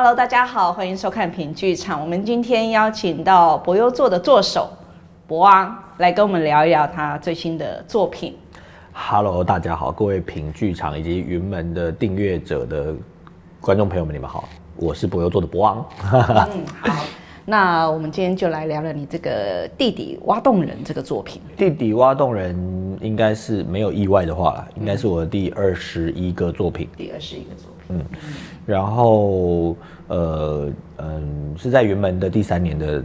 Hello，大家好，欢迎收看品剧场。我们今天邀请到博优作的作手博昂来跟我们聊一聊他最新的作品。Hello，大家好，各位品剧场以及云门的订阅者的观众朋友们，你们好，我是博优作的博昂。嗯，好，那我们今天就来聊聊你这个《地底挖洞人》这个作品。《地底挖洞人》应该是没有意外的话啦，应该是我的第二十一个作品。第二十一个作品。嗯，然后呃嗯是在云门的第三年的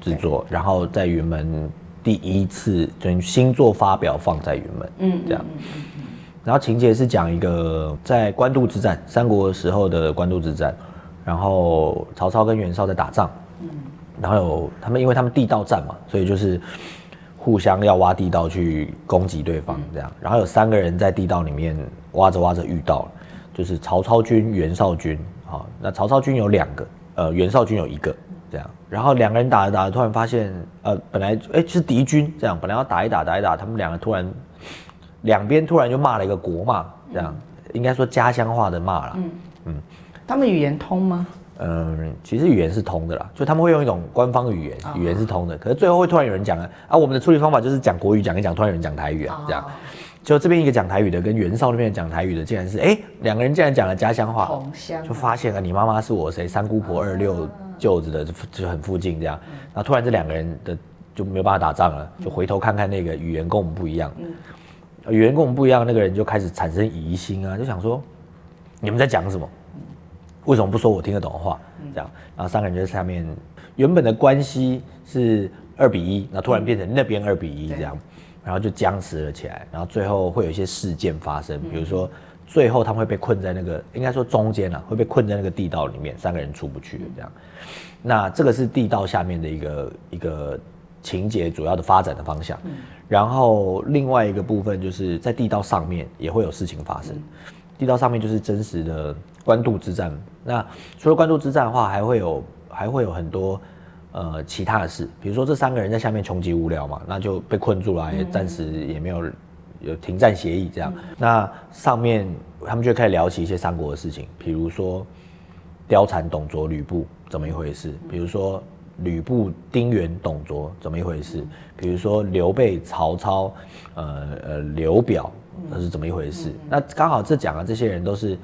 制作，然后在云门第一次就新作发表放在云门，嗯，这样，然后情节是讲一个在官渡之战，三国时候的官渡之战，然后曹操跟袁绍在打仗，嗯，然后有他们因为他们地道战嘛，所以就是互相要挖地道去攻击对方这样，然后有三个人在地道里面挖着挖着遇到了。就是曹操军、袁绍军，好，那曹操军有两个，呃，袁绍军有一个，这样，然后两个人打着打着，突然发现，呃，本来哎是敌军，这样，本来要打一打打一打，他们两个突然，两边突然就骂了一个国骂，这样，应该说家乡话的骂了，嗯嗯，他们语言通吗？嗯，其实语言是通的啦，就他们会用一种官方语言，语言是通的，可是最后会突然有人讲了，啊，我们的处理方法就是讲国语讲一讲，突然有人讲台语啊，这样。就这边一个讲台语的，跟袁绍那边讲台语的，竟然是哎，两个人竟然讲了家乡话，同乡，就发现了你妈妈是我谁三姑婆二六舅子的，就很附近这样。然后突然这两个人的就没有办法打仗了，就回头看看那个语言跟我们不一样，语言跟我们不一样，那个人就开始产生疑心啊，就想说你们在讲什么？为什么不说我听得懂的话？这样，然后三个人就在下面，原本的关系是二比一，然后突然变成那边二比一这样。然后就僵持了起来，然后最后会有一些事件发生，比如说最后他们会被困在那个，应该说中间啊，会被困在那个地道里面，三个人出不去这样。那这个是地道下面的一个一个情节主要的发展的方向。然后另外一个部分就是在地道上面也会有事情发生，地道上面就是真实的官渡之战。那除了官渡之战的话，还会有还会有很多。呃，其他的事，比如说这三个人在下面穷极无聊嘛，那就被困住了，也暂时也没有有停战协议这样。那上面他们就开始聊起一些三国的事情，比如说貂蝉、董卓、吕布怎么一回事？比如说吕布、丁原、董卓怎么一回事？比如说刘备、曹操、呃呃刘表那是怎么一回事？那刚好这讲的这些人都是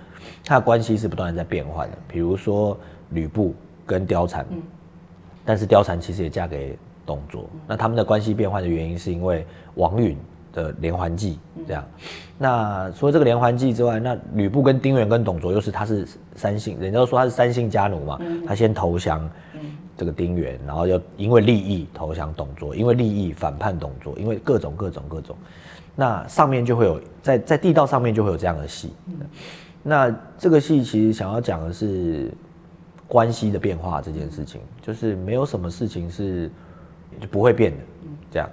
他的关系是不断的在变换的，比如说吕布跟貂蝉。但是貂蝉其实也嫁给董卓，那他们的关系变换的原因是因为王允的连环计这样。那除了这个连环计之外，那吕布跟丁原跟董卓又是他是三姓，人家都说他是三姓家奴嘛，他先投降这个丁原，然后又因为利益投降董卓，因为利益反叛董卓，因为各种各种各种，那上面就会有在在地道上面就会有这样的戏。那这个戏其实想要讲的是。关系的变化这件事情，就是没有什么事情是就不会变的，这样，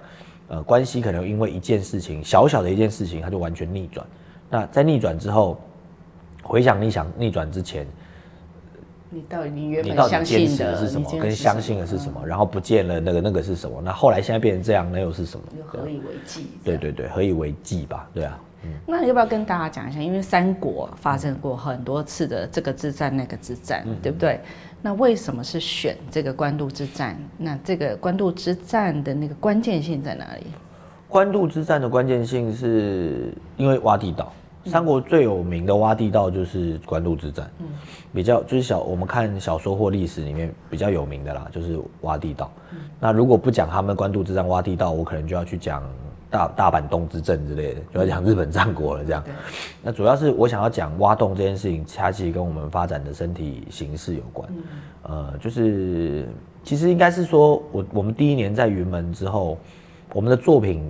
呃，关系可能因为一件事情，小小的一件事情，它就完全逆转。那在逆转之后，回想你想逆转之前，你到底你原本坚持的是什么，跟相信的是什么，然后不见了那个那个是什么？那后来现在变成这样，那又是什么？何以为继？对对对，何以为继吧？对啊。那要不要跟大家讲一下？因为三国发生过很多次的这个之战、那个之战，嗯、对不对？那为什么是选这个官渡之战？那这个官渡之战的那个关键性在哪里？官渡之战的关键性是因为挖地道。三国最有名的挖地道就是官渡之战，嗯，比较就是小我们看小说或历史里面比较有名的啦，就是挖地道。嗯、那如果不讲他们官渡之战挖地道，我可能就要去讲。大大阪东之阵之类的，就要讲日本战国了。这样，那主要是我想要讲挖洞这件事情，它其实跟我们发展的身体形式有关。呃，就是其实应该是说，我我们第一年在云门之后，我们的作品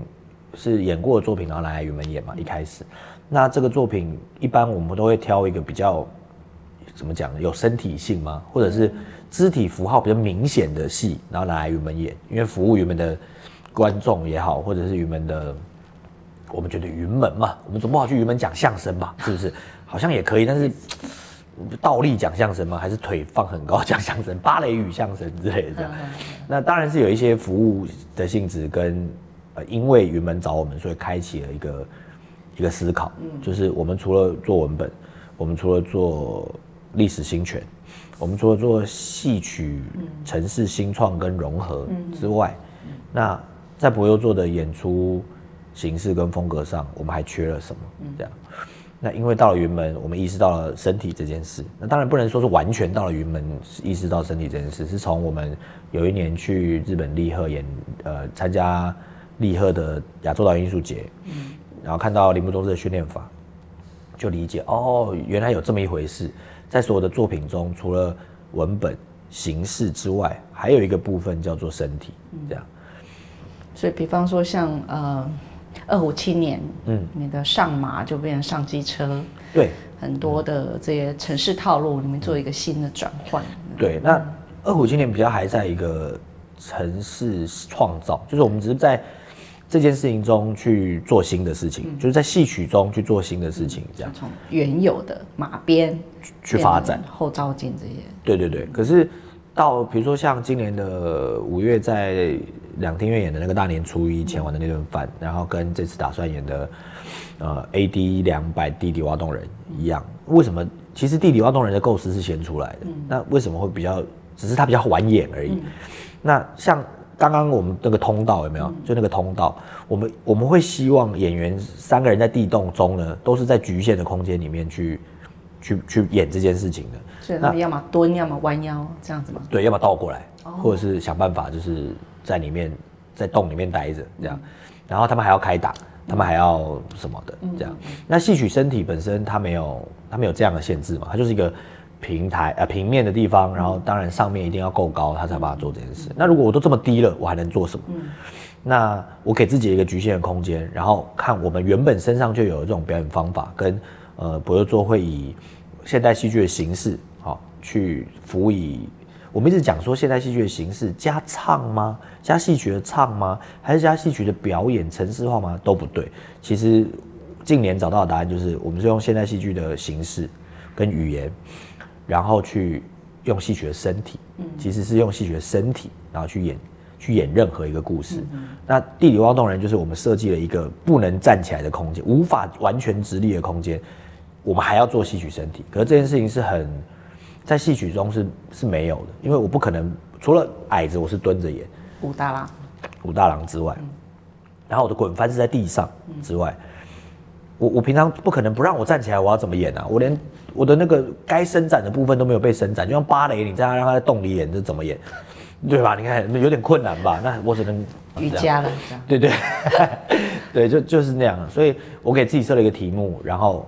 是演过的作品，然后来云门演嘛。一开始，那这个作品一般我们都会挑一个比较怎么讲呢？有身体性吗？或者是肢体符号比较明显的戏，然后来云门演，因为服务云门的。观众也好，或者是云门的，我们觉得云门嘛，我们总不好去云门讲相声吧？是不是？好像也可以，但是倒立讲相声吗？还是腿放很高讲相声，芭蕾语相声之类的这样？那当然是有一些服务的性质，跟呃，因为云门找我们，所以开启了一个一个思考，就是我们除了做文本，我们除了做历史新诠，我们除了做戏曲、城市新创跟融合之外，那在博优做的演出形式跟风格上，我们还缺了什么？这样。那因为到了云门，我们意识到了身体这件事。那当然不能说是完全到了云门意识到身体这件事，是从我们有一年去日本立贺演，呃，参加立贺的亚洲导演艺术节，然后看到铃木宗志的训练法，就理解哦，原来有这么一回事。在所有的作品中，除了文本形式之外，还有一个部分叫做身体，这样。所以，比方说像呃。二五青年，嗯，你的上马就变成上机车，对，很多的这些城市套路，你们做一个新的转换。对，那二五青年比较还在一个城市创造，就是我们只是在这件事情中去做新的事情，嗯、就是在戏曲中去做新的事情，这样从原有的马鞭去发展后照镜这些。对对对，可是到比如说像今年的五月在。两厅院演的那个大年初一前晚的那顿饭，嗯、然后跟这次打算演的，呃，AD 两百地底挖洞人一样。为什么？其实地底挖洞人的构思是先出来的，嗯、那为什么会比较？只是他比较晚演而已。嗯、那像刚刚我们那个通道有没有？嗯、就那个通道，我们我们会希望演员三个人在地洞中呢，都是在局限的空间里面去去去演这件事情的。所以他们要么蹲，要么弯腰，这样子吗？对，要么倒过来，哦、或者是想办法就是。在里面，在洞里面待着，这样，然后他们还要开打，他们还要什么的，这样。那戏曲身体本身它没有，它没有这样的限制嘛，它就是一个平台呃平面的地方，然后当然上面一定要够高，他才把它做这件事。那如果我都这么低了，我还能做什么？那我给自己一个局限的空间，然后看我们原本身上就有这种表演方法，跟呃博优座会以现代戏剧的形式，好去辅以。我们一直讲说，现代戏剧的形式加唱吗？加戏曲的唱吗？还是加戏曲的表演程式化吗？都不对。其实近年找到的答案就是，我们是用现代戏剧的形式跟语言，然后去用戏曲的身体，其实是用戏曲的身体，然后去演去演任何一个故事。那地理挖洞人就是我们设计了一个不能站起来的空间，无法完全直立的空间，我们还要做戏曲身体。可是这件事情是很。在戏曲中是是没有的，因为我不可能除了矮子我是蹲着演武大郎，武大郎之外，嗯、然后我的滚翻是在地上之外，嗯、我我平常不可能不让我站起来，我要怎么演啊？我连我的那个该伸展的部分都没有被伸展，就像芭蕾，你这样让他在洞里演，这怎么演？对吧？你看有点困难吧？那我只能瑜伽了，对对 对，就就是那样。所以我给自己设了一个题目，然后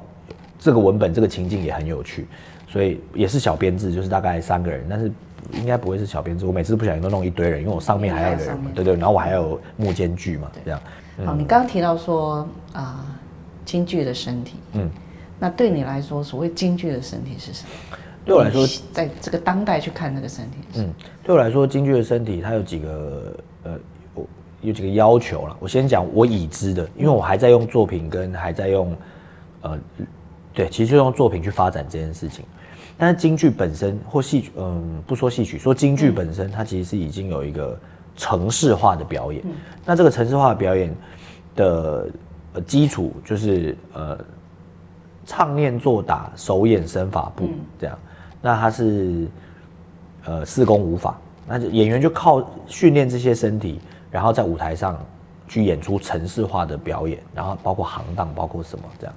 这个文本这个情境也很有趣。所以也是小编制，就是大概三个人，但是应该不会是小编制。我每次不小心都弄一堆人，因为我上面还要有人，对对，然后我还有木间剧嘛，这样。好，你刚刚提到说啊，京剧的身体，嗯，那对你来说，所谓京剧的身体是什么？对我来说，在这个当代去看那个身体，嗯，对我来说，京剧的身体它有几个呃，我有几个要求了。我先讲我已知的，因为我还在用作品跟还在用呃，对，其实就用作品去发展这件事情。但是京剧本身或戏曲，嗯，不说戏曲，说京剧本身，它其实是已经有一个城市化的表演。嗯、那这个城市化的表演的呃基础就是呃唱念做打手眼身法步这样。嗯、那它是呃四功五法，那就演员就靠训练这些身体，然后在舞台上去演出城市化的表演，然后包括行当，包括什么这样。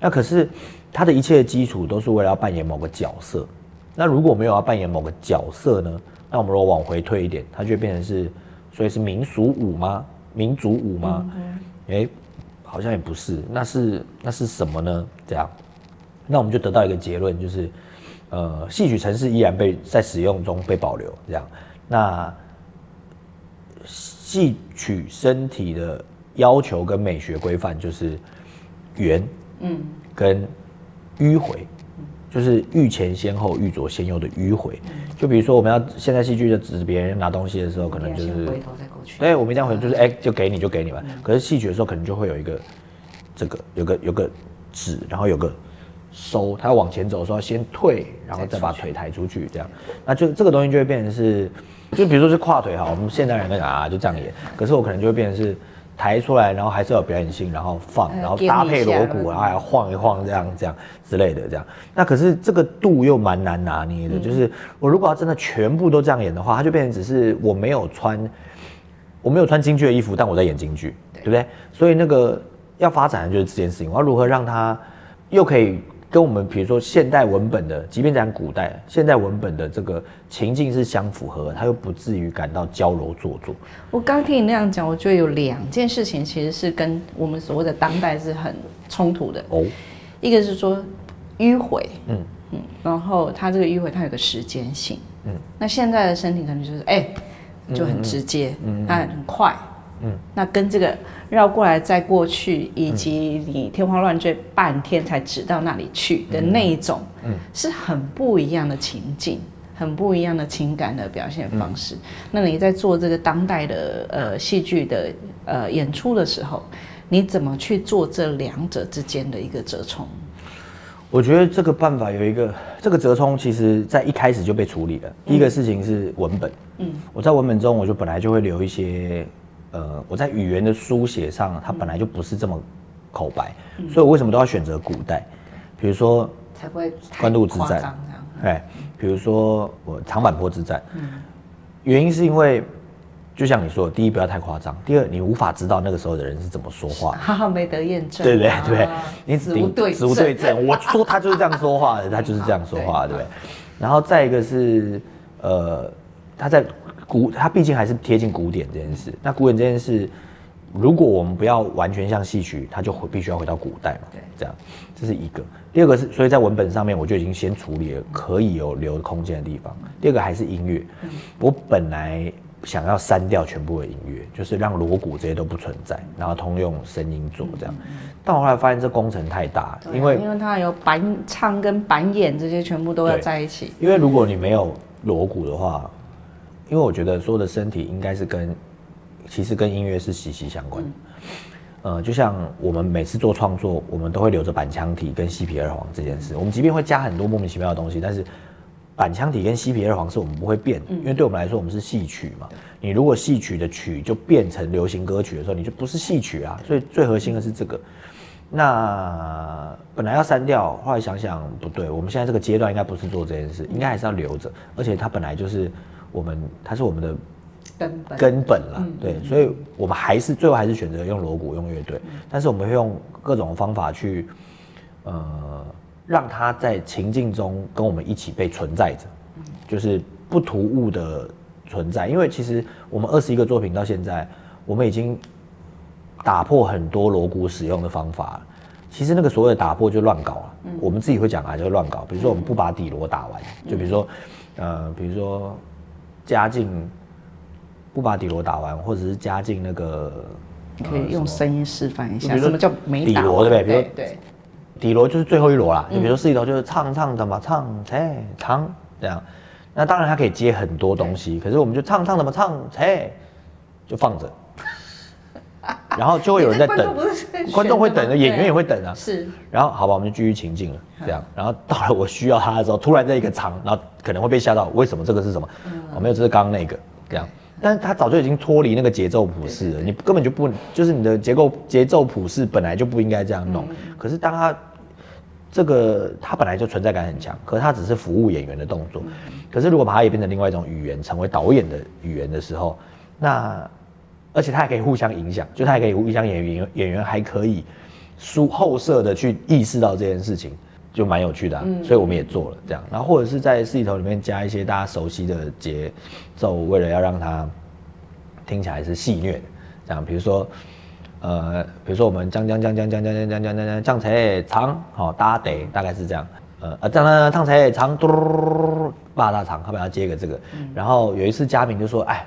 那可是。他的一切基础都是为了要扮演某个角色，那如果没有要扮演某个角色呢？那我们如果往回推一点，它就变成是，所以是民俗舞吗？民族舞吗？哎、嗯嗯欸，好像也不是，那是那是什么呢？这样，那我们就得到一个结论，就是，呃，戏曲城市依然被在使用中被保留，这样，那戏曲身体的要求跟美学规范就是圆，嗯，跟。迂回，就是欲前先后、欲左先右的迂回。就比如说，我们要现在戏剧的指别人拿东西的时候，可能就是回头再过去。对，我们这样回就是哎，就给你就给你吧。可是戏曲的时候，可能就会有一个这个有个有个指，然后有个收，他要往前走的时候先退，然后再把腿抬出去，这样。那就这个东西就会变成是，就比如说是跨腿哈，我们现代人跟啊就这样演。可是我可能就会变成是抬出来，然后还是要有表演性，然后放，然后搭配锣鼓，然后还要晃一晃，这样这样之类的，这样。那可是这个度又蛮难拿捏的，嗯、就是我如果要真的全部都这样演的话，它就变成只是我没有穿，我没有穿京剧的衣服，但我在演京剧，对，对不对？所以那个要发展的就是这件事情，我要如何让它又可以。跟我们比如说现代文本的，即便讲古代现代文本的这个情境是相符合，他又不至于感到娇柔做作。我刚听你那样讲，我觉得有两件事情其实是跟我们所谓的当代是很冲突的哦。一个是说迂回，嗯嗯，然后它这个迂回它有个时间性，嗯，那现在的身体可能就是哎、欸，就很直接，嗯，它很快。嗯，那跟这个绕过来再过去，以及你天花乱坠半天才指到那里去的那一种，嗯，是很不一样的情境，很不一样的情感的表现方式。嗯，那你在做这个当代的呃戏剧的呃演出的时候，你怎么去做这两者之间的一个折冲？我觉得这个办法有一个，这个折冲其实在一开始就被处理了。第一个事情是文本，嗯，我在文本中我就本来就会留一些。呃，我在语言的书写上，它本来就不是这么口白，嗯、所以我为什么都要选择古代？比如说，才不会官渡之战，哎，比如说我长坂坡之战，嗯，原因是因为，就像你说的，第一不要太夸张，第二你无法知道那个时候的人是怎么说话，哈哈，没得验证，对不对？对，你只无对只无对证，我说他就是这样说话的，他就是这样说话的，对不对？然后再一个是，呃，他在。古，它毕竟还是贴近古典这件事。那古典这件事，如果我们不要完全像戏曲，它就回必须要回到古代嘛。对，这样，这是一个。第二个是，所以在文本上面，我就已经先处理了可以有留空间的地方。第二个还是音乐，我本来想要删掉全部的音乐，就是让锣鼓这些都不存在，然后通用声音做这样。但我后来发现这工程太大，因为因为它有板唱跟板演这些全部都要在一起。因为如果你没有锣鼓的话。因为我觉得所有的身体应该是跟，其实跟音乐是息息相关。嗯、呃，就像我们每次做创作，我们都会留着板腔体跟西皮二黄这件事。我们即便会加很多莫名其妙的东西，但是板腔体跟西皮二黄是我们不会变的，因为对我们来说，我们是戏曲嘛。你如果戏曲的曲就变成流行歌曲的时候，你就不是戏曲啊。所以最核心的是这个。那本来要删掉，后来想想不对，我们现在这个阶段应该不是做这件事，应该还是要留着。而且它本来就是。我们它是我们的根本根本了，对，所以我们还是最后还是选择用锣鼓用乐队，但是我们会用各种方法去，呃，让它在情境中跟我们一起被存在着，就是不突兀的存在。因为其实我们二十一个作品到现在，我们已经打破很多锣鼓使用的方法。其实那个所谓的打破就乱搞了，我们自己会讲啊，就是乱搞。比如说我们不把底锣打完，就比如说，呃，比如说。加进不把底罗打完，或者是加进那个，你可以用声音示范一下，什么叫没打底罗，对不对？比如对，底罗就是最后一罗啦。就比如说四里头就是唱唱怎么，唱菜唱这样。那当然它可以接很多东西，可是我们就唱唱怎么，唱菜就放着，然后就会有人在等，观众会等的，演员也会等啊。是，然后好吧，我们就继续情境了，这样。然后到了我需要他的时候，突然在一个场，然后可能会被吓到，为什么这个是什么？我没有，这是刚刚那个这样，但是他早就已经脱离那个节奏谱式了，你根本就不，就是你的结构节奏谱式本来就不应该这样弄。可是当他这个他本来就存在感很强，可是他只是服务演员的动作。可是如果把它也变成另外一种语言，成为导演的语言的时候，那而且他还可以互相影响，就他还可以互相演员演员还可以输后设的去意识到这件事情。就蛮有趣的、啊，嗯、所以我们也做了这样，然后或者是在四里头里面加一些大家熟悉的节奏，为了要让它听起来是戏谑的，这样，比如说，呃，比如说我们将将将将将将将将将将将才长，好搭得大概是这样，呃呃，将将将才长嘟八大长，他把它接一个这个，嗯、然后有一次嘉明就说，哎，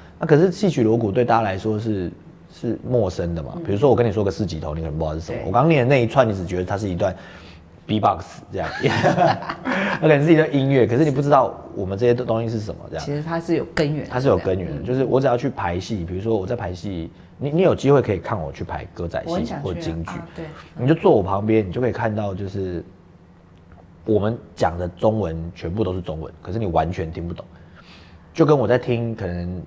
那可是戏曲锣鼓对大家来说是是陌生的嘛。比如说我跟你说个四级头，你可能不知道是什么。我刚念的那一串，你只觉得它是一段 B-box 这样，那可能是一段音乐，可是你不知道我们这些东西是什么这样。其实它是有根源，它是有根源的。就是我只要去排戏，比如说我在排戏，你你有机会可以看我去排歌仔戏或京剧，对，你就坐我旁边，你就可以看到就是我们讲的中文全部都是中文，可是你完全听不懂。就跟我在听可能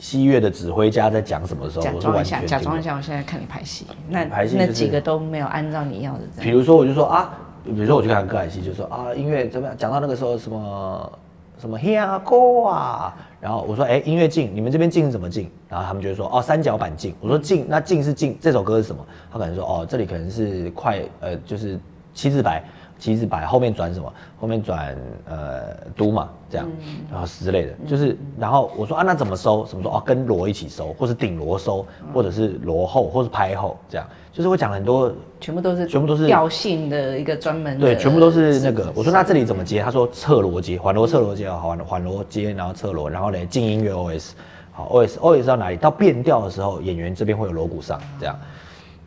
西乐的指挥家在讲什么时候，我是完全假装一下，我现在看你排戏，那排戏那几个都没有按照你要的。比如说，我就说啊，比如说我去看歌仔戏，就说啊，音乐怎么样？讲到那个时候什么什么嘿啊哥啊，然后我说哎、欸，音乐进，你们这边进是怎么进？然后他们就说哦，三角板进。我说进，那进是进，这首歌是什么？他可能说哦，这里可能是快呃，就是七字白。七字白后面转什么？后面转呃都嘛，这样，然后之类的，就是然后我说啊，那怎么收？什么说哦，跟锣一起收，或是顶锣收，或者是锣后，或是拍后，这样，就是我讲很多，全部都是全部都是调性的一个专门对，全部都是那个。我说那这里怎么接？他说侧锣接，缓锣侧锣接啊，缓缓锣接，然后侧锣，然后呢进音乐 OS，好 OS OS 到哪里？到变调的时候，演员这边会有锣鼓上，这样。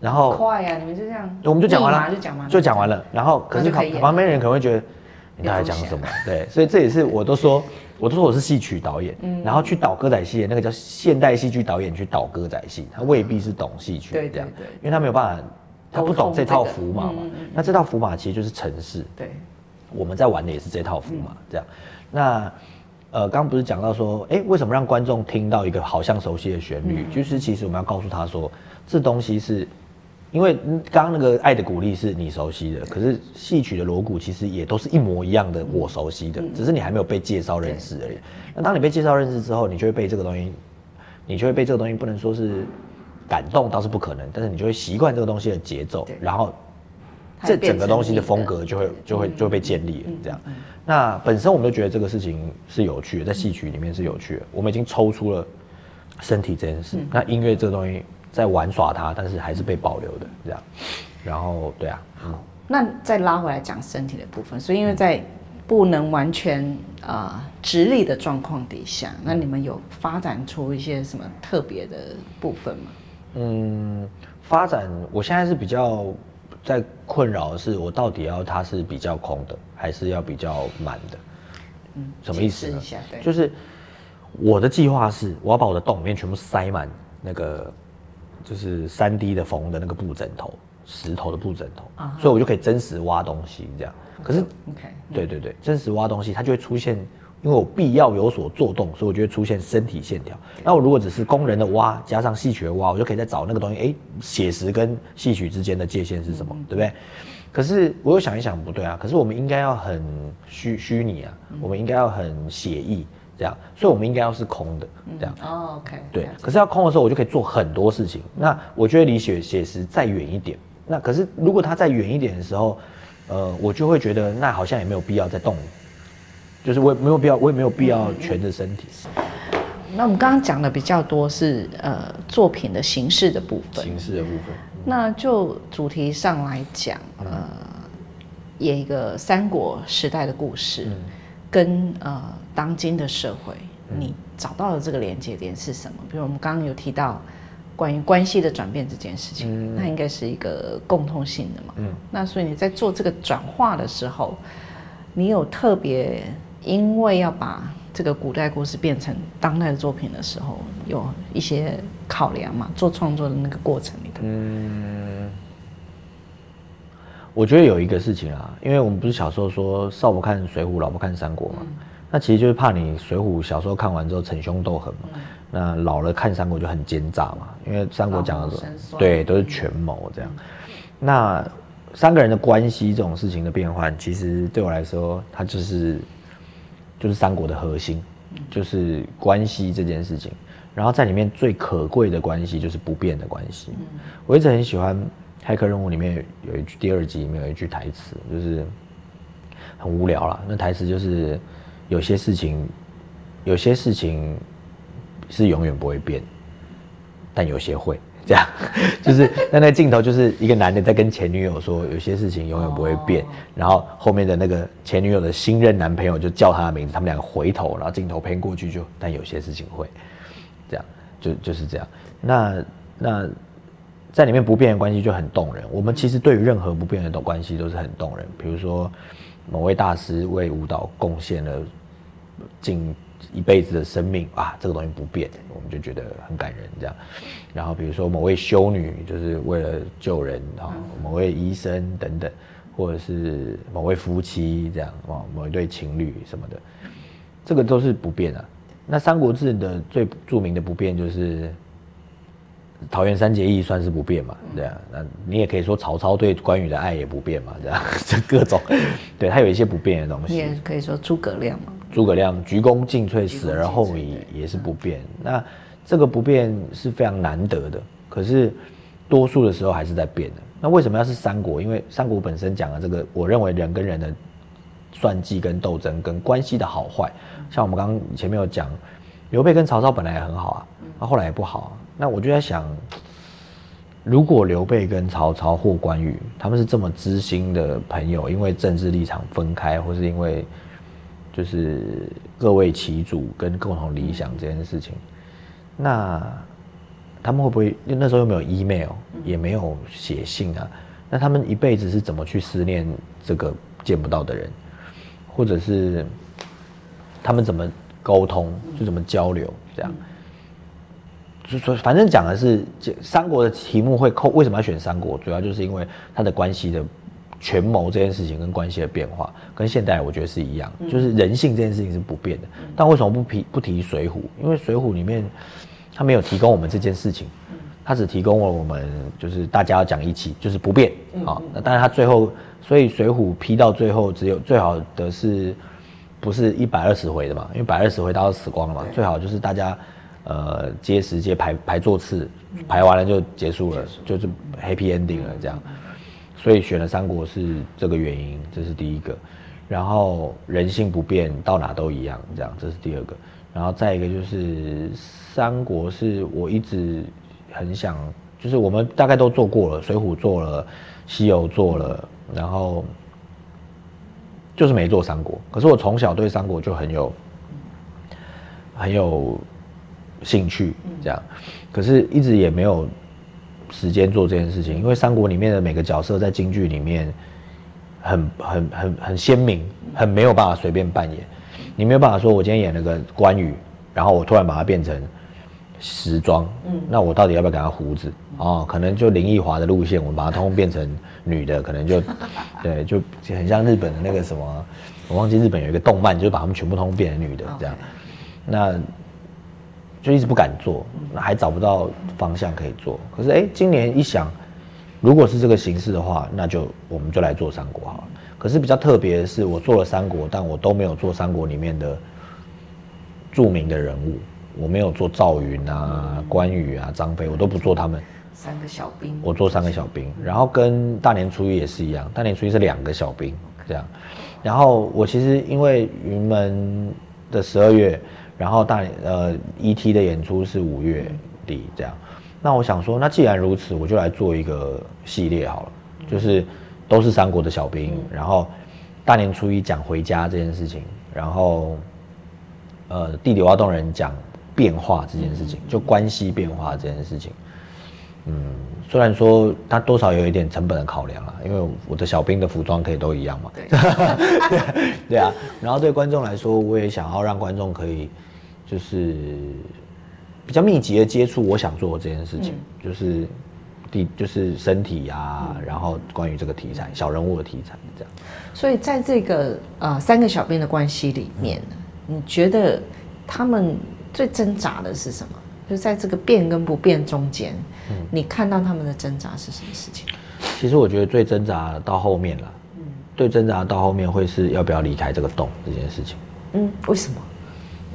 然后快呀、啊！你们就这样，我们就讲完了，就讲完了，就讲完了。然后，可是旁旁边人可能会觉得你到底讲什么？对，所以这也是我都说，我都说我是戏曲导演，嗯，然后去导歌仔戏那个叫现代戏剧导演去导歌仔戏，他未必是懂戏曲，对这样，对，因为他没有办法，他不懂这套符码嘛。那这套符码其实就是程式，对，我们在玩的也是这套符码，这样。那呃，刚刚不是讲到说，哎，为什么让观众听到一个好像熟悉的旋律？就是其实我们要告诉他说，这东西是。因为刚刚那个爱的鼓励是你熟悉的，可是戏曲的锣鼓其实也都是一模一样的，我熟悉的，只是你还没有被介绍认识而已。那当你被介绍认识之后，你就会被这个东西，你就会被这个东西不能说是感动，倒是不可能，但是你就会习惯这个东西的节奏，然后这整个东西的风格就会就会就会被建立了。这样，那本身我们就觉得这个事情是有趣的，在戏曲里面是有趣的。我们已经抽出了身体这件事，那音乐这个东西。在玩耍它，但是还是被保留的这样，然后对啊，好，那再拉回来讲身体的部分，所以因为在不能完全啊、呃、直立的状况底下，那你们有发展出一些什么特别的部分吗？嗯，发展，我现在是比较在困扰的是，我到底要它是比较空的，还是要比较满的？嗯，什么意思呢？就是我的计划是，我要把我的洞里面全部塞满那个。就是三 D 的缝的那个布枕头，石头的布枕头，uh huh. 所以我就可以真实挖东西这样。可是，OK，对对对，真实挖东西，它就会出现，因为我必要有所做动，所以我就会出现身体线条。那我如果只是工人的挖，加上戏曲的挖，我就可以再找那个东西，哎，写实跟戏曲之间的界限是什么，嗯、对不对？可是我又想一想，不对啊，可是我们应该要很虚虚拟啊，嗯、我们应该要很写意。这样，所以我们应该要是空的，这样。哦，OK。对，可是要空的时候，我就可以做很多事情。那我觉得离写写实再远一点，那可是如果它再远一点的时候，呃，我就会觉得那好像也没有必要再动，就是我也没有必要，我也没有必要全着身体。那我们刚刚讲的比较多是呃作品的形式的部分，形式的部分。那就主题上来讲，呃，演一个三国时代的故事。跟呃当今的社会，你找到的这个连接点是什么？比如我们刚刚有提到关于关系的转变这件事情，嗯、那应该是一个共通性的嘛。嗯，那所以你在做这个转化的时候，你有特别因为要把这个古代故事变成当代的作品的时候，有一些考量嘛？做创作的那个过程里头。嗯。我觉得有一个事情啊，因为我们不是小时候说少不看水浒，老不看三国嘛，嗯、那其实就是怕你水浒小时候看完之后逞凶斗狠嘛，嗯、那老了看三国就很奸诈嘛，因为三国讲的是对都是权谋这样。嗯、那三个人的关系这种事情的变换，其实对我来说，它就是就是三国的核心，就是关系这件事情。然后在里面最可贵的关系就是不变的关系。嗯、我一直很喜欢。骇客任务里面有一句，第二集里面有一句台词，就是很无聊啦。那台词就是有些事情，有些事情是永远不会变，但有些会这样。就是那那镜头就是一个男的在跟前女友说，有些事情永远不会变。然后后面的那个前女友的新任男朋友就叫他的名字，他们两个回头，然后镜头偏过去就，但有些事情会这样，就就是这样。那。那在里面不变的关系就很动人。我们其实对于任何不变的关系都是很动人。比如说某位大师为舞蹈贡献了近一辈子的生命啊，这个东西不变，我们就觉得很感人。这样，然后比如说某位修女就是为了救人啊，某位医生等等，或者是某位夫妻这样啊，某一对情侣什么的，这个都是不变的。那《三国志》的最著名的不变就是桃园三结义算是不变嘛？对啊，那你也可以说曹操对关羽的爱也不变嘛？这样 这各种，对他有一些不变的东西。你也可以说诸葛亮嘛？诸葛亮鞠躬尽瘁，死而后已，也是不变。那这个不变是非常难得的，可是多数的时候还是在变的。那为什么要是三国？因为三国本身讲的这个，我认为人跟人的算计、跟斗争、跟关系的好坏。像我们刚刚前面有讲，刘备跟曹操本来也很好啊，那后来也不好啊。那我就在想，如果刘备跟曹操或关羽他们是这么知心的朋友，因为政治立场分开，或是因为就是各为其主跟共同理想这件事情，那他们会不会那时候又没有 email，也没有写信啊？那他们一辈子是怎么去思念这个见不到的人，或者是？他们怎么沟通，就怎么交流，这样。就说反正讲的是三国的题目会扣，为什么要选三国？主要就是因为它的关系的权谋这件事情跟关系的变化，跟现代我觉得是一样，就是人性这件事情是不变的。但为什么不提不提水浒？因为水浒里面他没有提供我们这件事情，他只提供了我们就是大家要讲义气，就是不变啊。那当然他最后，所以水浒批到最后只有最好的是。不是一百二十回的嘛？因为一百二十回大家都死光了嘛。最好就是大家，呃，接时接排排座次，排完了就结束了，就是 happy ending 了这样。所以选了三国是这个原因，这是第一个。然后人性不变，到哪都一样，这样这是第二个。然后再一个就是三国是我一直很想，就是我们大概都做过了，水浒做了，西游做了，然后。就是没做三国，可是我从小对三国就很有很有兴趣，这样，可是一直也没有时间做这件事情，因为三国里面的每个角色在京剧里面很很很很鲜明，很没有办法随便扮演，你没有办法说我今天演了个关羽，然后我突然把它变成。时装，嗯，那我到底要不要给他胡子？哦，可能就林奕华的路线，我们把它通通变成女的，可能就，对，就很像日本的那个什么，我忘记日本有一个动漫，就是把他们全部通通变成女的这样，那就一直不敢做，还找不到方向可以做。可是哎、欸，今年一想，如果是这个形式的话，那就我们就来做三国好了。可是比较特别的是，我做了三国，但我都没有做三国里面的著名的人物。我没有做赵云啊、关羽啊、张飞，我都不做他们。三个小兵。我做三个小兵，然后跟大年初一也是一样，大年初一是两个小兵这样。然后我其实因为云门的十二月，然后大呃 ET 的演出是五月底这样。那我想说，那既然如此，我就来做一个系列好了，就是都是三国的小兵，然后大年初一讲回家这件事情，然后呃地理挖洞人讲。变化这件事情，就关系变化这件事情，嗯，虽然说它多少有一点成本的考量啊，因为我的小兵的服装可以都一样嘛，对，对啊，然后对观众来说，我也想要让观众可以就是比较密集的接触我想做的这件事情，嗯、就是第就是身体啊，然后关于这个题材小人物的题材这样，所以在这个呃三个小兵的关系里面，你觉得他们？最挣扎的是什么？就在这个变跟不变中间，嗯，你看到他们的挣扎是什么事情？其实我觉得最挣扎到后面了，嗯，最挣扎到后面会是要不要离开这个洞这件事情。嗯，为什么？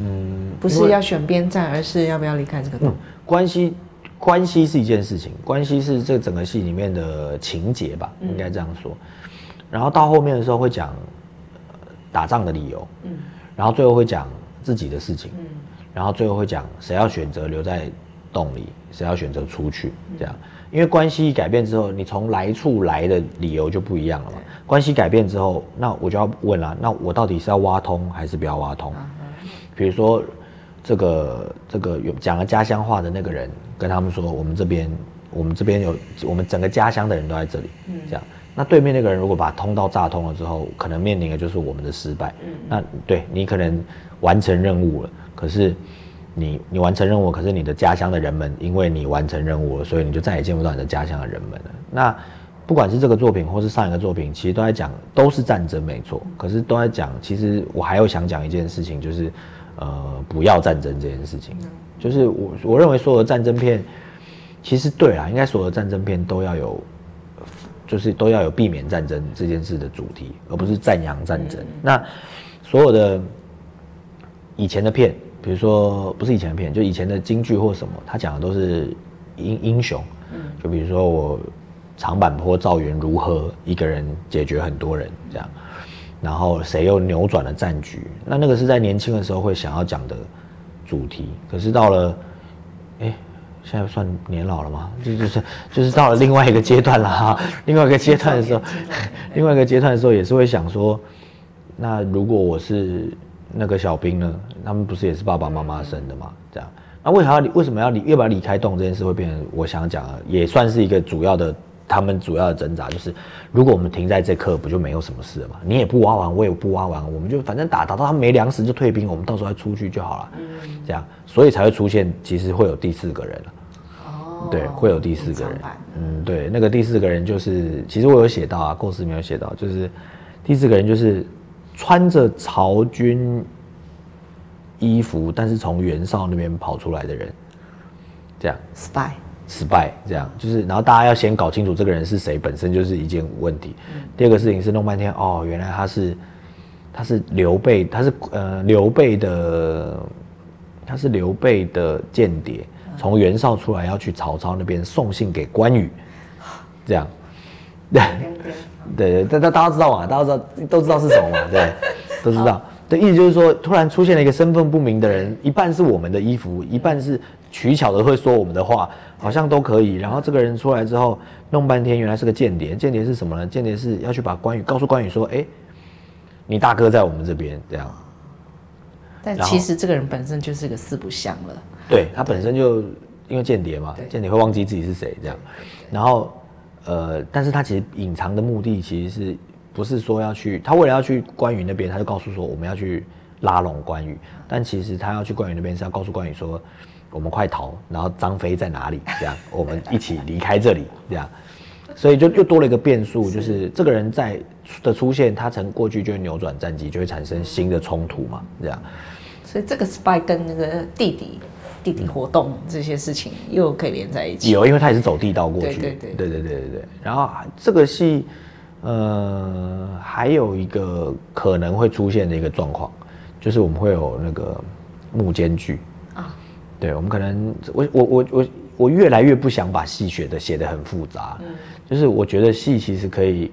嗯，不是要选边站，而是要不要离开这个洞？嗯，关系，关系是一件事情，关系是这整个戏里面的情节吧，应该这样说。然后到后面的时候会讲打仗的理由，嗯，然后最后会讲自己的事情，嗯。然后最后会讲谁要选择留在洞里，谁要选择出去，这样，因为关系改变之后，你从来处来的理由就不一样了嘛。关系改变之后，那我就要问了，那我到底是要挖通还是不要挖通？比如说这个这个有讲了家乡话的那个人跟他们说，我们这边我们这边有我们整个家乡的人都在这里，嗯，这样。那对面那个人如果把通道炸通了之后，可能面临的就是我们的失败。嗯，那对你可能完成任务了，可是你你完成任务，可是你的家乡的人们因为你完成任务了，所以你就再也见不到你的家乡的人们了。那不管是这个作品或是上一个作品，其实都在讲都是战争没错，可是都在讲，其实我还有想讲一件事情，就是呃不要战争这件事情。就是我我认为所有的战争片，其实对啦，应该所有的战争片都要有。就是都要有避免战争这件事的主题，而不是赞扬战争。嗯、那所有的以前的片，比如说不是以前的片，就以前的京剧或什么，他讲的都是英英雄。嗯，就比如说我长坂坡赵云如何一个人解决很多人这样，然后谁又扭转了战局。那那个是在年轻的时候会想要讲的主题，可是到了，哎。现在算年老了吗？就就是就是到了另外一个阶段了哈。另外一个阶段的时候，另外一个阶段的时候也是会想说，那如果我是那个小兵呢？他们不是也是爸爸妈妈生的吗？这样，那为啥要为什么要离要不要离开洞这件事会变成我想讲的，也算是一个主要的他们主要的挣扎，就是如果我们停在这刻，不就没有什么事了吗？你也不挖完，我也不挖完，我们就反正打打到他们没粮食就退兵，我们到时候再出去就好了。这样，所以才会出现其实会有第四个人了。对，会有第四个人。嗯，对，那个第四个人就是，其实我有写到啊，故事没有写到，就是第四个人就是穿着曹军衣服，但是从袁绍那边跑出来的人，这样。spy，spy，这样就是，然后大家要先搞清楚这个人是谁，本身就是一件问题。嗯、第二个事情是弄半天，哦，原来他是他是刘备，他是呃刘备的，他是刘备的间谍。从袁绍出来要去曹操那边送信给关羽，这样，对，对对，大大家知道嘛？大家知道都知道是什么嘛？对，都知道。的意思就是说，突然出现了一个身份不明的人，一半是我们的衣服，一半是取巧的会说我们的话，好像都可以。然后这个人出来之后，弄半天原来是个间谍。间谍是什么呢？间谍是要去把关羽告诉关羽说，哎，你大哥在我们这边，这样。但其实这个人本身就是个四不像了。对，他本身就因为间谍嘛，间谍会忘记自己是谁这样，然后呃，但是他其实隐藏的目的其实是不是说要去，他为了要去关羽那边，他就告诉说我们要去拉拢关羽，但其实他要去关羽那边是要告诉关羽说我们快逃，然后张飞在哪里这样，我们一起离开这里这样，所以就又多了一个变数，就是这个人在的出现，他曾过去就会扭转战机，就会产生新的冲突嘛这样，所以这个 spy 跟那个弟弟。地底活动这些事情又可以连在一起。有，因为他也是走地道过去。对对对对对对对对。然后这个戏，呃，还有一个可能会出现的一个状况，就是我们会有那个幕间剧啊。对，我们可能我我我我我越来越不想把戏写的写的很复杂。嗯。就是我觉得戏其实可以，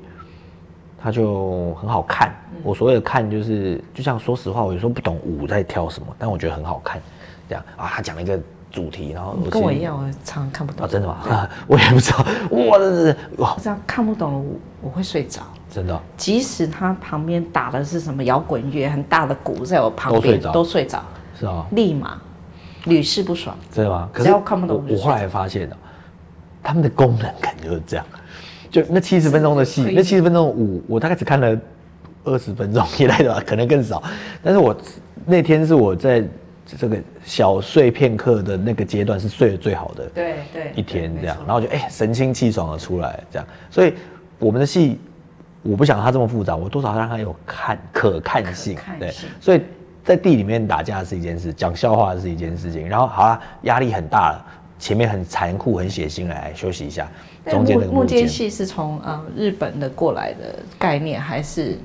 它就很好看。我所谓的看，就是就像说实话，我有时候不懂舞在跳什么，但我觉得很好看。这样啊，他讲了一个主题，然后跟我一样，我常常看不懂。啊，真的吗？啊，我也不知道。我，这是哇，这样看不懂了，我我会睡着。真的。即使他旁边打的是什么摇滚乐，很大的鼓在我旁边，都睡着，都睡着。是啊。立马屡试不爽。真的吗？只要看不懂我，我后来发现了，他们的功能感就是这样。就那七十分钟的戏，那七十分钟的舞，我大概只看了二十分钟以内的吧，可能更少。但是我那天是我在。这个小睡片刻的那个阶段是睡得最好的，对对，一天这样，然后就哎神清气爽的出来这样，所以我们的戏，我不想它这么复杂，我多少让它有看可看性，看性。对，所以在地里面打架是一件事，讲笑话是一件事情，然后好啦，压力很大了，前面很残酷很血腥，来休息一下。中间的木间戏是从呃日本的过来的概念，还是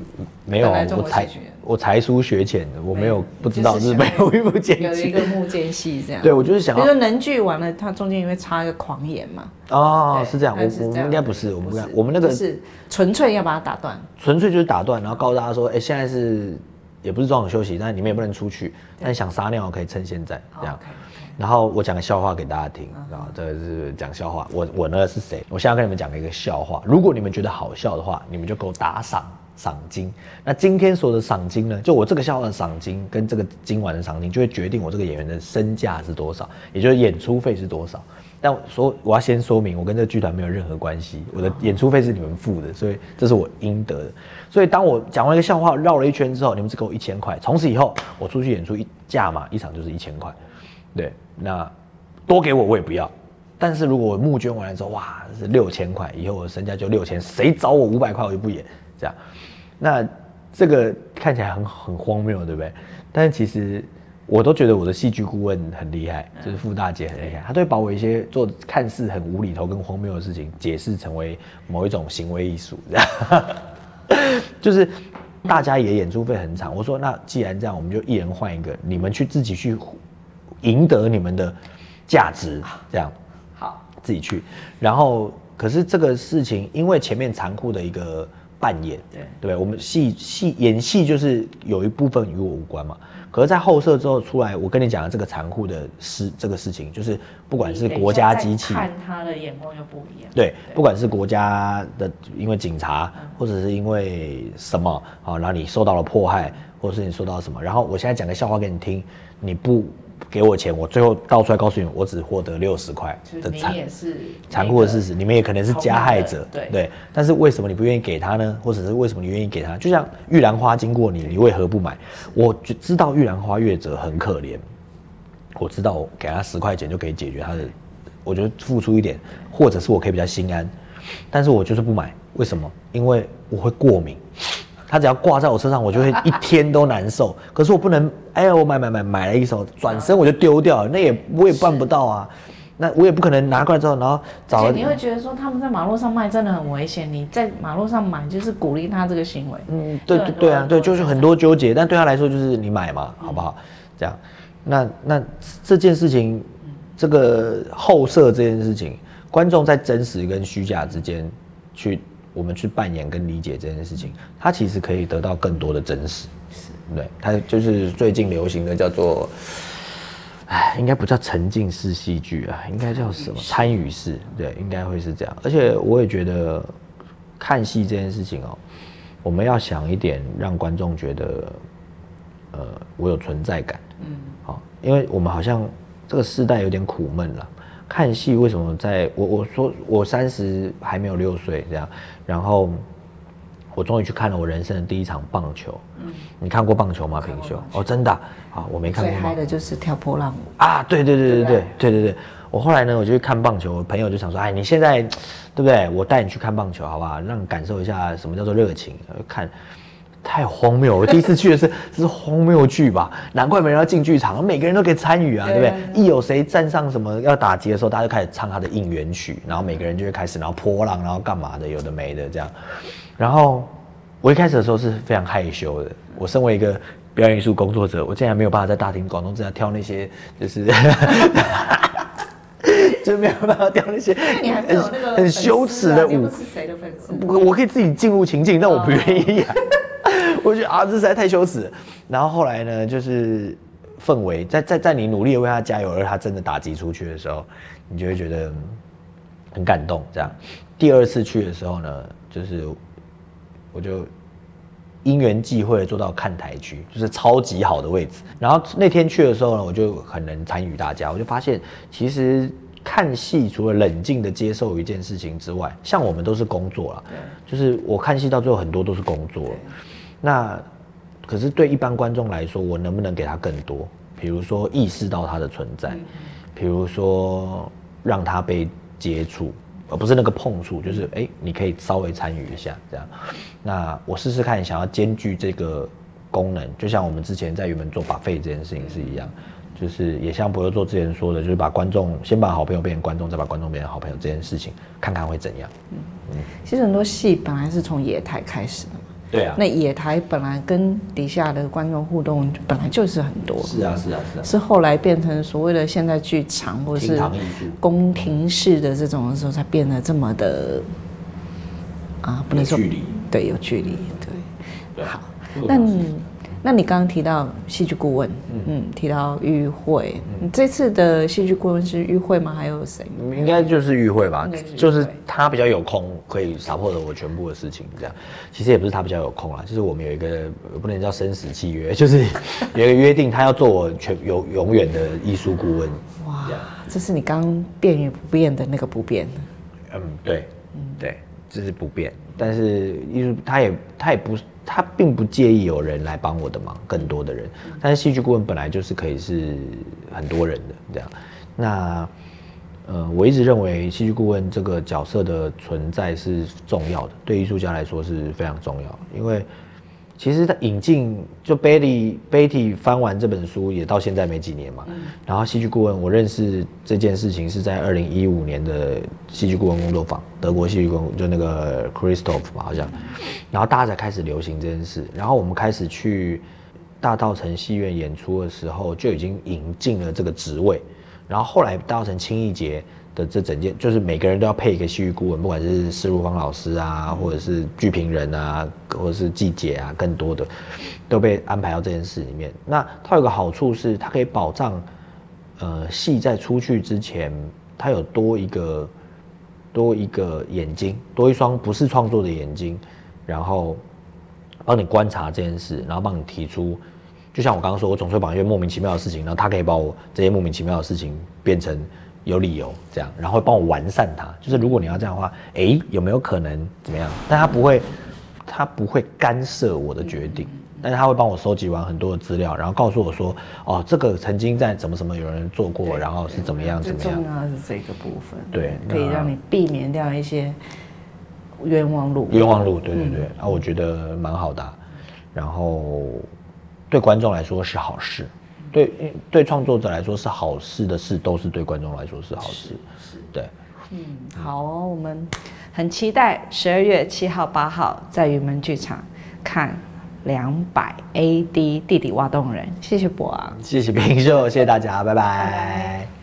没有？我才我才疏学浅，我没有不知道日本有幕间戏。有一个木间戏这样。对，我就是想，比如说能剧完了，它中间因为插一个狂言嘛。哦，是这样，我我们应该不是，我们我们那个是纯粹要把它打断，纯粹就是打断，然后告诉大家说，哎，现在是也不是中场休息，但你们也不能出去，但想撒尿可以趁现在这样。然后我讲个笑话给大家听，然后这个是讲笑话。我我呢是谁？我现在跟你们讲一个笑话。如果你们觉得好笑的话，你们就给我打赏赏金。那今天所有的赏金呢，就我这个笑话的赏金跟这个今晚的赏金，就会决定我这个演员的身价是多少，也就是演出费是多少。但说我要先说明，我跟这个剧团没有任何关系，我的演出费是你们付的，所以这是我应得的。所以当我讲完一个笑话绕了一圈之后，你们只给我一千块，从此以后我出去演出一价嘛，一场就是一千块。对，那多给我我也不要。但是如果我募捐完了之后，哇，是六千块，以后我身价就六千，谁找我五百块我就不演，这样。那这个看起来很很荒谬，对不对？但是其实。我都觉得我的戏剧顾问很厉害，就是傅大姐很厉害，她都会把我一些做看似很无厘头跟荒谬的事情，解释成为某一种行为艺术，这样。就是大家也演出费很长，我说那既然这样，我们就一人换一个，你们去自己去赢得你们的价值，这样。好，自己去。然后，可是这个事情，因为前面残酷的一个扮演，对对，我们戏戏演戏就是有一部分与我无关嘛。可是，在后设之后出来，我跟你讲的这个残酷的事，这个事情就是，不管是国家机器，看他的眼光就不一样。对，不管是国家的，因为警察，或者是因为什么啊，然后你受到了迫害，或者是你受到了什么，然后我现在讲个笑话给你听，你不。给我钱，我最后倒出来告诉你，我只获得六十块的残残酷的事实，你们也可能是加害者，对对。但是为什么你不愿意给他呢？或者是为什么你愿意给他？就像玉兰花经过你，你为何不买？我就知道玉兰花月者很可怜，我知道我给他十块钱就可以解决他的，我觉得付出一点，或者是我可以比较心安，但是我就是不买，为什么？因为我会过敏。他只要挂在我车上，我就会一天都难受。可是我不能，哎呀，我买买买买了一手，转身我就丢掉了，那也我也办不到啊。那我也不可能拿过来之后，然后找。而且你会觉得说他们在马路上卖真的很危险，你在马路上买就是鼓励他这个行为。嗯，对对对啊，对，就是很多纠结，但对他来说就是你买嘛，好不好？这样，那那这件事情，这个后设这件事情，观众在真实跟虚假之间去。我们去扮演跟理解这件事情，它其实可以得到更多的真实。是，对，它就是最近流行的叫做，哎，应该不叫沉浸式戏剧啊，应该叫什么？参与式，对，应该会是这样。而且我也觉得，看戏这件事情哦，我们要想一点，让观众觉得，呃，我有存在感。嗯，好，因为我们好像这个世代有点苦闷了。看戏为什么在我我说我三十还没有六岁这样，然后我终于去看了我人生的第一场棒球。嗯，你看过棒球吗？平秀哦，真的啊，我没看过。最嗨的就是跳波浪舞啊！对对对对对对对对对。我后来呢，我就去看棒球，我朋友就想说，哎，你现在对不对？我带你去看棒球，好不好？让你感受一下什么叫做热情。看。太荒谬！我第一次去的是这是荒谬剧吧？难怪没人要进剧场，每个人都可以参与啊，对不对？一有谁站上什么要打劫的时候，大家就开始唱他的应援曲，然后每个人就会开始，然后波浪，然后干嘛的，有的没的这样。然后我一开始的时候是非常害羞的。我身为一个表演艺术工作者，我竟然没有办法在大庭广众之下跳那些，就是，就没有办法跳那些很很羞耻的舞。我可以自己进入情境，但我不愿意啊。我觉得啊，这实在太羞耻。然后后来呢，就是氛围，在在在你努力的为他加油，而他真的打击出去的时候，你就会觉得很感动。这样，第二次去的时候呢，就是我就因缘际会坐到看台区，就是超级好的位置。然后那天去的时候呢，我就很能参与大家，我就发现其实看戏除了冷静的接受一件事情之外，像我们都是工作了，就是我看戏到最后很多都是工作。那可是对一般观众来说，我能不能给他更多？比如说意识到他的存在，比如说让他被接触，而不是那个碰触，就是哎，你可以稍微参与一下这样。那我试试看，想要兼具这个功能，就像我们之前在云门做 buffet 这件事情是一样，就是也像博乐做之前说的，就是把观众先把好朋友变成观众，再把观众变成好朋友这件事情，看看会怎样。嗯嗯，其实很多戏本来是从野台开始的。对啊，那野台本来跟底下的观众互动本来就是很多，是啊是啊是啊，是后来变成所谓的现在剧场或是宫廷式的这种的时候，才变得这么的啊，不能说距离，对，有距离，对，对好，那你那你刚刚提到戏剧顾问，嗯，嗯提到玉慧，你这次的戏剧顾问是玉慧吗？还有谁？应该就是玉慧吧，就是他比较有空，可以 support 我全部的事情，这样。其实也不是他比较有空啦，就是我们有一个不能叫生死契约，就是有一个约定，他要做我全永永远的艺术顾问。哇，这是你刚变与不变的那个不变。嗯，对，嗯，对，这是不变。但是艺术他也他也不他并不介意有人来帮我的忙，更多的人。但是戏剧顾问本来就是可以是很多人的这样。那呃，我一直认为戏剧顾问这个角色的存在是重要的，对艺术家来说是非常重要，因为。其实他引进就 Betty Betty 翻完这本书也到现在没几年嘛，嗯、然后戏剧顾问我认识这件事情是在二零一五年的戏剧顾问工作坊，德国戏剧顾问就那个 Christoph 吧好像，然后大家才开始流行这件事，然后我们开始去大稻城戏院演出的时候就已经引进了这个职位，然后后来大稻城青艺节。这整件就是每个人都要配一个戏剧顾问，不管是施如芳老师啊，或者是剧评人啊，或者是季姐啊，更多的都被安排到这件事里面。那它有个好处是，它可以保障，呃，戏在出去之前，它有多一个多一个眼睛，多一双不是创作的眼睛，然后帮你观察这件事，然后帮你提出，就像我刚刚说，我总是会把一些莫名其妙的事情，然后他可以把我这些莫名其妙的事情变成。有理由这样，然后会帮我完善它。就是如果你要这样的话，诶，有没有可能怎么样？但他不会，他不会干涉我的决定，但是他会帮我收集完很多的资料，然后告诉我说，哦，这个曾经在怎么什么有人做过，然后是怎么样怎么样。最重要的是这个部分，对，可以让你避免掉一些冤枉路。冤枉路，对对对，啊，我觉得蛮好的，然后对观众来说是好事。对，对创作者来说是好事的事，都是对观众来说是好事。是，对。嗯，好哦，我们很期待十二月七号、八号在云门剧场看两百 AD 地底挖洞人。谢谢博昂，谢谢平秀，谢谢大家，拜拜。拜拜。